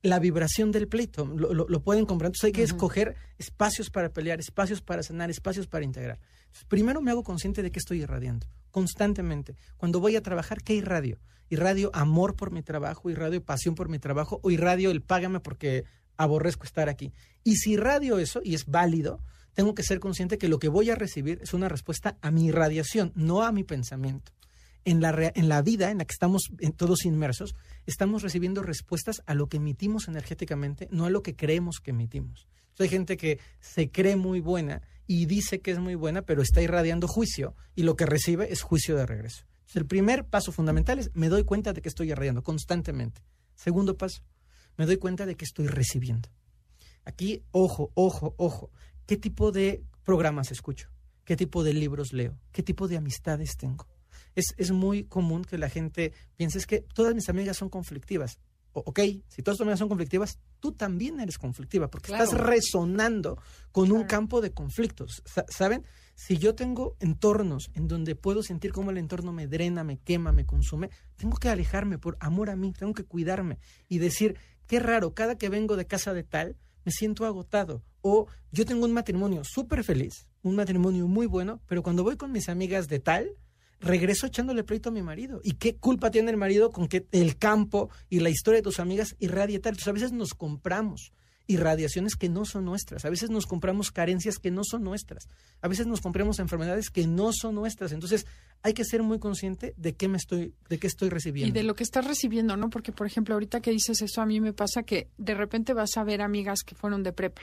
la vibración del pleito. Lo, lo- lo pueden comprar. Entonces hay que escoger espacios para pelear, espacios para sanar, espacios para integrar. Entonces, primero me hago consciente de que estoy irradiando, constantemente. Cuando voy a trabajar, ¿qué irradio? Irradio amor por mi trabajo, irradio pasión por mi trabajo, o irradio el págame porque aborrezco estar aquí. Y si irradio eso, y es válido, tengo que ser consciente que lo que voy a recibir es una respuesta a mi irradiación, no a mi pensamiento en la, en la vida en la que estamos todos inmersos, estamos recibiendo respuestas a lo que emitimos energéticamente, no a lo que creemos que emitimos. Hay gente que se cree muy buena y dice que es muy buena, pero está irradiando juicio y lo que recibe es juicio de regreso. El primer paso fundamental es me doy cuenta de que estoy irradiando constantemente. Segundo paso, me doy cuenta de que estoy recibiendo. Aquí, ojo, ojo, ojo. ¿Qué tipo de programas escucho? ¿Qué tipo de libros leo? ¿Qué tipo de amistades tengo? Es, es muy común que la gente piense es que todas mis amigas son conflictivas. O- ok, si todas tus amigas son conflictivas, tú también eres conflictiva porque Claro. estás resonando con un campo de conflictos. Sa- ¿Saben? Si yo tengo entornos en donde puedo sentir cómo el entorno me drena, me quema, me consume, tengo que alejarme por amor a mí, tengo que cuidarme y decir, qué raro, cada que vengo de casa de tal, me siento agotado. O yo tengo un matrimonio súper feliz, un matrimonio muy bueno, pero cuando voy con mis amigas de tal, regreso echándole pleito a mi marido. ¿Y qué culpa tiene el marido con que el campo y la historia de tus amigas irradie tal? Entonces a veces nos compramos irradiaciones que no son nuestras, a veces nos compramos carencias que no son nuestras, a veces nos compramos enfermedades que no son nuestras. Entonces hay que ser muy consciente de qué me estoy, de qué estoy recibiendo. Y de lo que estás recibiendo, ¿no? Porque, por ejemplo, ahorita que dices eso, a mí me pasa que de repente vas a ver amigas que fueron de prepa.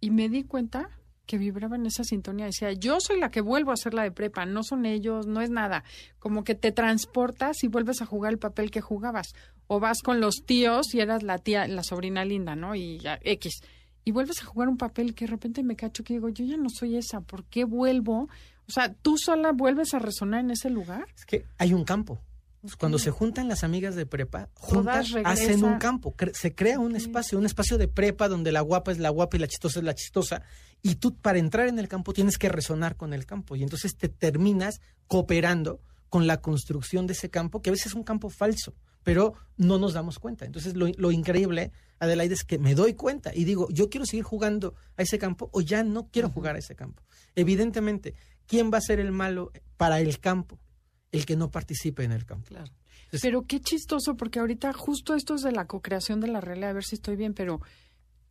Y me di cuenta que vibraba en esa sintonía. Decía, yo soy la que vuelvo a ser la de prepa, no son ellos, no es nada. Como que te transportas y vuelves a jugar el papel que jugabas. O vas con los tíos y eras la tía, la sobrina linda, ¿no? Y ya, X. Y vuelves a jugar un papel que de repente me cacho que digo, yo ya no soy esa, ¿por qué vuelvo? O sea, tú sola vuelves a resonar en ese lugar. Es que hay un campo. Cuando se juntan las amigas de prepa, juntas hacen un campo. Cre- se crea un espacio, un espacio de prepa donde la guapa es la guapa y la chistosa es la chistosa. Y tú, para entrar en el campo, tienes que resonar con el campo. Y entonces te terminas cooperando con la construcción de ese campo, que a veces es un campo falso, pero no nos damos cuenta. Entonces, lo, lo increíble, Adelaide, es que me doy cuenta y digo, yo quiero seguir jugando a ese campo o ya no quiero jugar a ese campo. Evidentemente, ¿quién va a ser el malo para el campo? El que no participe en el campo. Claro. Pero qué chistoso, porque ahorita justo esto es de la co-creación de la realidad, a ver si estoy bien, pero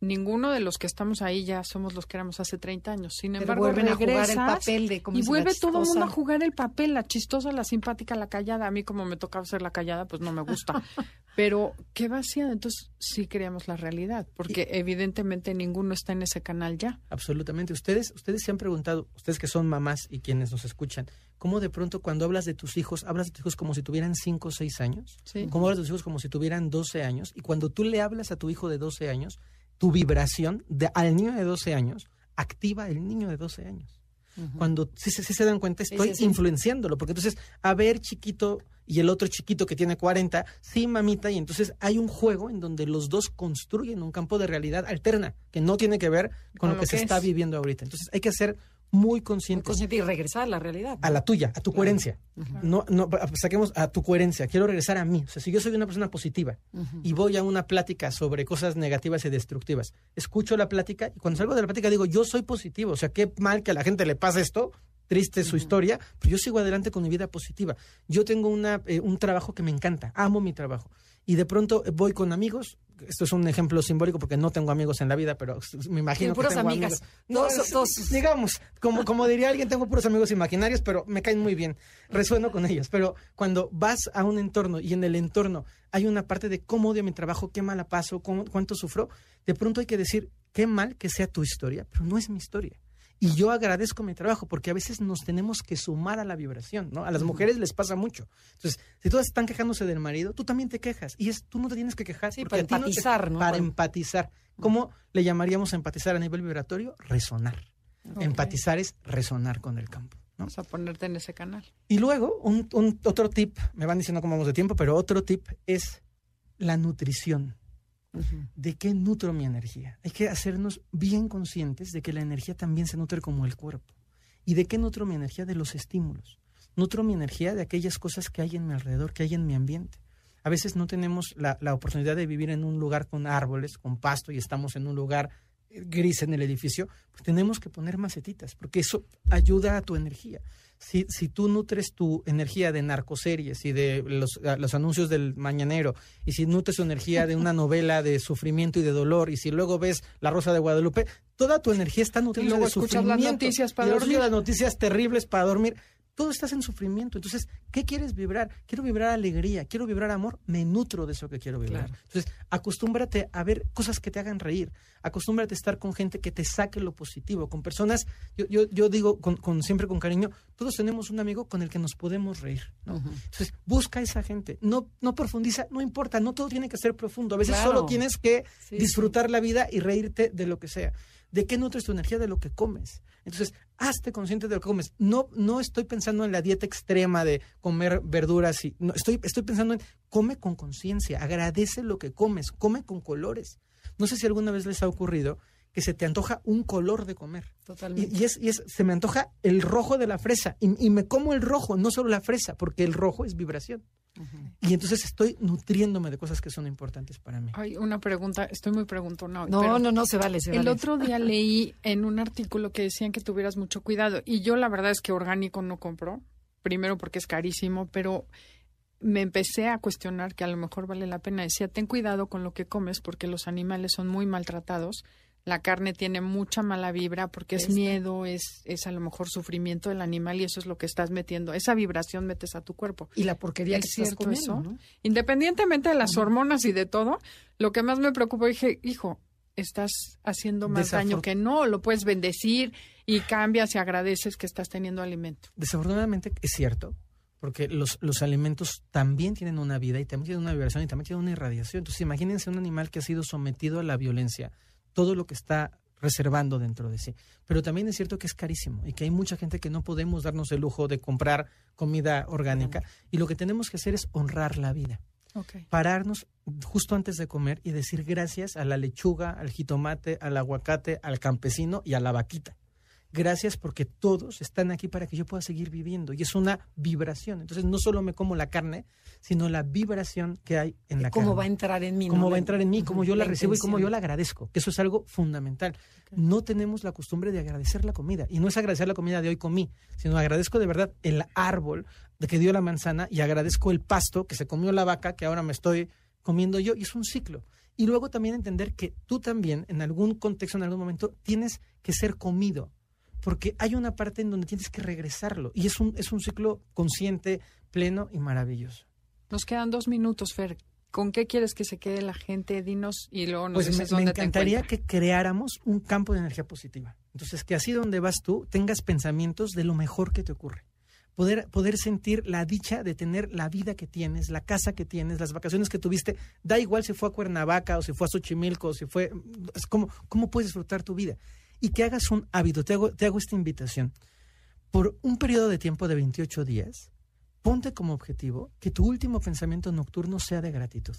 ninguno de los que estamos ahí ya somos los que éramos hace 30 años. Sin Pero embargo, vuelven a jugar el papel de cómo y vuelve todo el mundo a jugar el papel, la chistosa, la simpática, la callada. A mí como me tocaba ser la callada, pues no me gusta. Pero qué vacía, entonces sí creamos la realidad, porque evidentemente ninguno está en ese canal ya. Absolutamente. Ustedes, ustedes se han preguntado, ustedes que son mamás y quienes nos escuchan, ¿cómo de pronto cuando hablas de tus hijos, hablas de tus hijos como si tuvieran 5 o 6 años? Sí. ¿Cómo hablas de tus hijos como si tuvieran 12 años? Y cuando tú le hablas a tu hijo de 12 años, tu vibración de, al niño de 12 años activa el niño de 12 años. Cuando sí, se- dan cuenta, estoy sí, sí. influenciándolo, porque entonces, a ver, chiquito, y el otro chiquito que tiene 40, sí, mamita, y entonces hay un juego en donde los dos construyen un campo de realidad alterna, que no tiene que ver con, lo que, se es. está viviendo ahorita. Entonces, hay que ser muy consciente y regresar a la realidad. ¿no? a la tuya, a tu coherencia. No, no, saquemos a tu coherencia. Quiero regresar a mí. O sea, si yo soy una persona positiva y voy a una plática sobre cosas negativas y destructivas, escucho la plática y cuando salgo de la plática digo, yo soy positivo. O sea, qué mal que a la gente le pase esto, triste su historia, pero yo sigo adelante con mi vida positiva. Yo tengo una, eh, un trabajo que me encanta, amo mi trabajo. Y de pronto voy con amigos. Esto es un ejemplo simbólico porque no tengo amigos en la vida, pero me imagino Sí, puras que tengo amigas. amigos. No, Todos- digamos, como, como diría alguien, tengo puros amigos imaginarios, pero me caen muy bien, resueno con ellos. Pero cuando vas a un entorno y en el entorno hay una parte de cómo odio mi trabajo, qué mala paso, cómo, cuánto sufro, de pronto hay que decir, qué mal que sea tu historia, pero no es mi historia. Y yo agradezco mi trabajo porque a veces nos tenemos que sumar a la vibración, ¿no? A las mujeres les pasa mucho. Entonces, si todas están quejándose del marido, tú también te quejas. Y es, tú no te tienes que quejar. Sí, para no te- empatizar, ¿no? Para empatizar. ¿Cómo le llamaríamos empatizar a nivel vibratorio? Resonar. Empatizar es resonar con el campo. ¿no? Vamos a ponerte en ese canal. Y luego, un, un- otro tip, me van diciendo cómo vamos de tiempo, pero otro tip es la nutrición. ¿De qué nutro mi energía? Hay que hacernos bien conscientes de que la energía también se nutre como el cuerpo. ¿Y de qué nutro mi energía? De los estímulos. Nutro mi energía de aquellas cosas que hay en mi alrededor, que hay en mi ambiente. A veces no tenemos la, la oportunidad de vivir en un lugar con árboles, con pasto, y estamos en un lugar eh, gris en el edificio, pues tenemos que poner macetitas, porque eso ayuda a tu energía. Si, si tú nutres tu energía de narcoseries y de los, los anuncios del mañanero, y si nutres tu energía de una novela de sufrimiento y de dolor, y si luego ves La Rosa de Guadalupe, toda tu energía está nutrida luego de escuchas las sufrimiento. noticias para y dormir. las noticias terribles para dormir. Todo estás en sufrimiento. Entonces, ¿qué quieres vibrar? Quiero vibrar alegría, quiero vibrar amor, me nutro de eso que quiero vibrar. Claro. Entonces, acostúmbrate a ver cosas que te hagan reír, acostúmbrate a estar con gente que te saque lo positivo, con personas, yo, yo, yo digo con, con- siempre con cariño, todos tenemos un amigo con el que nos podemos reír. ¿no? Entonces, busca a esa gente, no, no profundiza, no importa, no todo tiene que ser profundo, a veces Claro. solo tienes que Sí, disfrutar la vida y reírte de lo que sea. ¿De qué nutres tu energía? De lo que comes. Entonces, hazte consciente de lo que comes. No, no estoy pensando en la dieta extrema de comer verduras y no, estoy, estoy pensando en come con conciencia, agradece lo que comes, come con colores. No sé si alguna vez les ha ocurrido que se te antoja un color de comer. Totalmente. Y, y es, y es, se me antoja el rojo de la fresa. Y, y me como el rojo, no solo la fresa, porque el rojo es vibración. Y entonces estoy nutriéndome de cosas que son importantes para mí. Hay una pregunta, estoy muy preguntona hoy. No, pero no, no, se vale, se El vale. otro día leí en un artículo que decían que tuvieras mucho cuidado y yo la verdad es que orgánico no compro, primero porque es carísimo, pero me empecé a cuestionar que a lo mejor vale la pena. Decía, ten cuidado con lo que comes porque los animales son muy maltratados, la carne tiene mucha mala vibra porque es miedo, es, es a lo mejor sufrimiento del animal y eso es lo que estás metiendo. Esa vibración metes a tu cuerpo. Y la porquería ¿Es que estás cierto comiendo, eso? ¿no? Independientemente de las hormonas y de todo, lo que más me preocupó, dije, hijo, estás haciendo más daño que no, lo puedes bendecir y cambias y agradeces que estás teniendo alimento. Desafortunadamente es cierto, porque los, los alimentos también tienen una vida y también tienen una vibración y también tienen una irradiación. Entonces imagínense un animal que ha sido sometido a la violencia, todo lo que está reservando dentro de sí. Pero también es cierto que es carísimo y que hay mucha gente que no podemos darnos el lujo de comprar comida orgánica y lo que tenemos que hacer es honrar la vida Okay. pararnos justo antes de comer y decir gracias a la lechuga, al jitomate, al aguacate, al campesino y a la vaquita. Gracias porque todos están aquí para que yo pueda seguir viviendo. Y es una vibración. Entonces no solo me como la carne, sino la vibración que hay en la ¿Cómo carne. va a entrar en mí? Cómo no? va a entrar en mí, cómo yo la, La recibo y cómo yo la agradezco. Que eso es algo fundamental. No tenemos la costumbre de agradecer la comida. Y no es agradecer la comida de hoy comí, sino agradezco de verdad el árbol de que dio la manzana y agradezco el pasto que se comió la vaca que ahora me estoy comiendo yo. Y es un ciclo. Y luego también entender que tú también, en algún contexto, en algún momento, tienes que ser comido. Porque hay una parte en donde tienes que regresarlo. Y es un, es un ciclo consciente, pleno y maravilloso. Nos quedan dos minutos, Fer. ¿Con qué quieres que se quede la gente? Dinos y luego nos Pues me, dices me dónde te encantaría que creáramos un campo de energía positiva. Entonces, que así donde vas tú tengas pensamientos de lo mejor que te ocurre. Poder, poder sentir la dicha de tener la vida que tienes, la casa que tienes, las vacaciones que tuviste. Da igual si fue a Cuernavaca o si fue a Xochimilco o si fue... Es como, ¿Cómo puedes disfrutar tu vida? Y que hagas un hábito. Te hago, te hago esta invitación. Por un periodo de tiempo de 28 días, ponte como objetivo que tu último pensamiento nocturno sea de gratitud.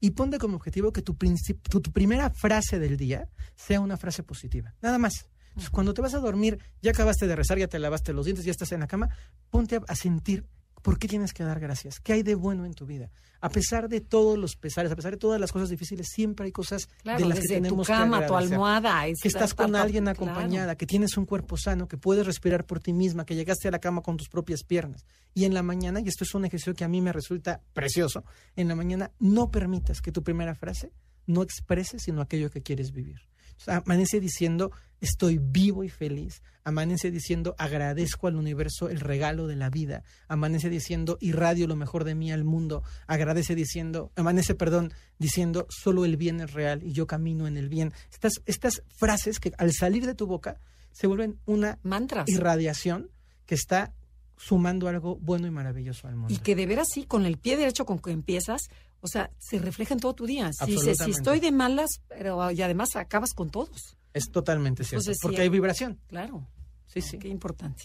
Y ponte como objetivo que tu, tu, tu primera frase del día sea una frase positiva. Nada más. Cuando te vas a dormir, ya acabaste de rezar, ya te lavaste los dientes, ya estás en la cama, ponte a sentir por qué tienes que dar gracias, qué hay de bueno en tu vida. A pesar de todos los pesares, a pesar de todas las cosas difíciles, siempre hay cosas Claro, de las que desde tu tenemos que cama, tu almohada. que estás con alguien claro. acompañada, que tienes un cuerpo sano, que puedes respirar por ti misma, que llegaste a la cama con tus propias piernas. Y en la mañana, y esto es un ejercicio que a mí me resulta precioso, en la mañana no permitas que tu primera frase no exprese sino aquello que quieres vivir. Amanece diciendo, estoy vivo y feliz. Amanece diciendo, agradezco al universo el regalo de la vida. Amanece diciendo, irradio lo mejor de mí al mundo. Agradece diciendo, amanece, perdón, diciendo, solo el bien es real y yo camino en el bien. Estas, estas frases que al salir de tu boca se vuelven una Mantras. irradiación que está sumando algo bueno y maravilloso al mundo. Y que de veras sí, con el pie derecho con que empiezas, o sea, se refleja en todo tu día. Si dices, si estoy de malas, pero y además acabas con todos. Es totalmente cierto. Entonces, porque hay- hay vibración. Claro. Sí, sí. Qué importante.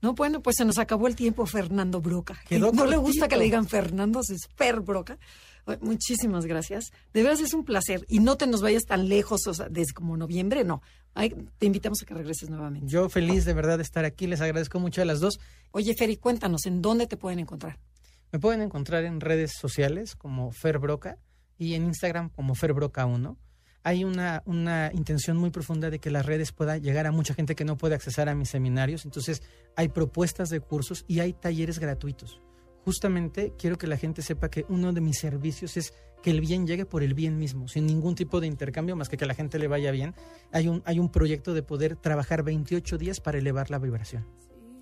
No, bueno, pues se nos acabó el tiempo, Fernando Broca. Quedó no le gusta que le digan Fernando, es Fer Broca. Muchísimas gracias. De veras es un placer. Y no te nos vayas tan lejos, o sea, desde como noviembre, no. Ay, te invitamos a que regreses nuevamente. Yo feliz de verdad de estar aquí. Les agradezco mucho a las dos. Oye, Feri, cuéntanos, ¿en dónde te pueden encontrar? Me pueden encontrar en redes sociales como Fer Broca y en Instagram como Fer Broca 1. Hay una, una intención muy profunda de que las redes puedan llegar a mucha gente que no puede accesar a mis seminarios. Entonces, hay propuestas de cursos y hay talleres gratuitos. Justamente quiero que la gente sepa que uno de mis servicios es que el bien llegue por el bien mismo, sin ningún tipo de intercambio más que que a la gente le vaya bien. Hay un, hay un proyecto de poder trabajar 28 días para elevar la vibración.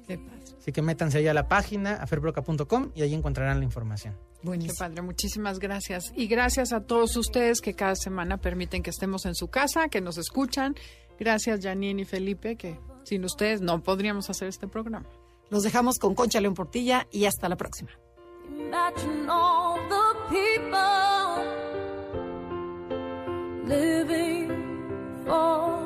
Qué padre. Así que métanse ahí a la página, a ferbroca.com y ahí encontrarán la información. Qué Buenísimo. padre, muchísimas gracias. Y gracias a todos ustedes que cada semana permiten que estemos en su casa, que nos escuchan. Gracias, Janine y Felipe, que sin ustedes no podríamos hacer este programa. Los dejamos con Concha León Portilla y hasta la próxima. Imagine all the people living for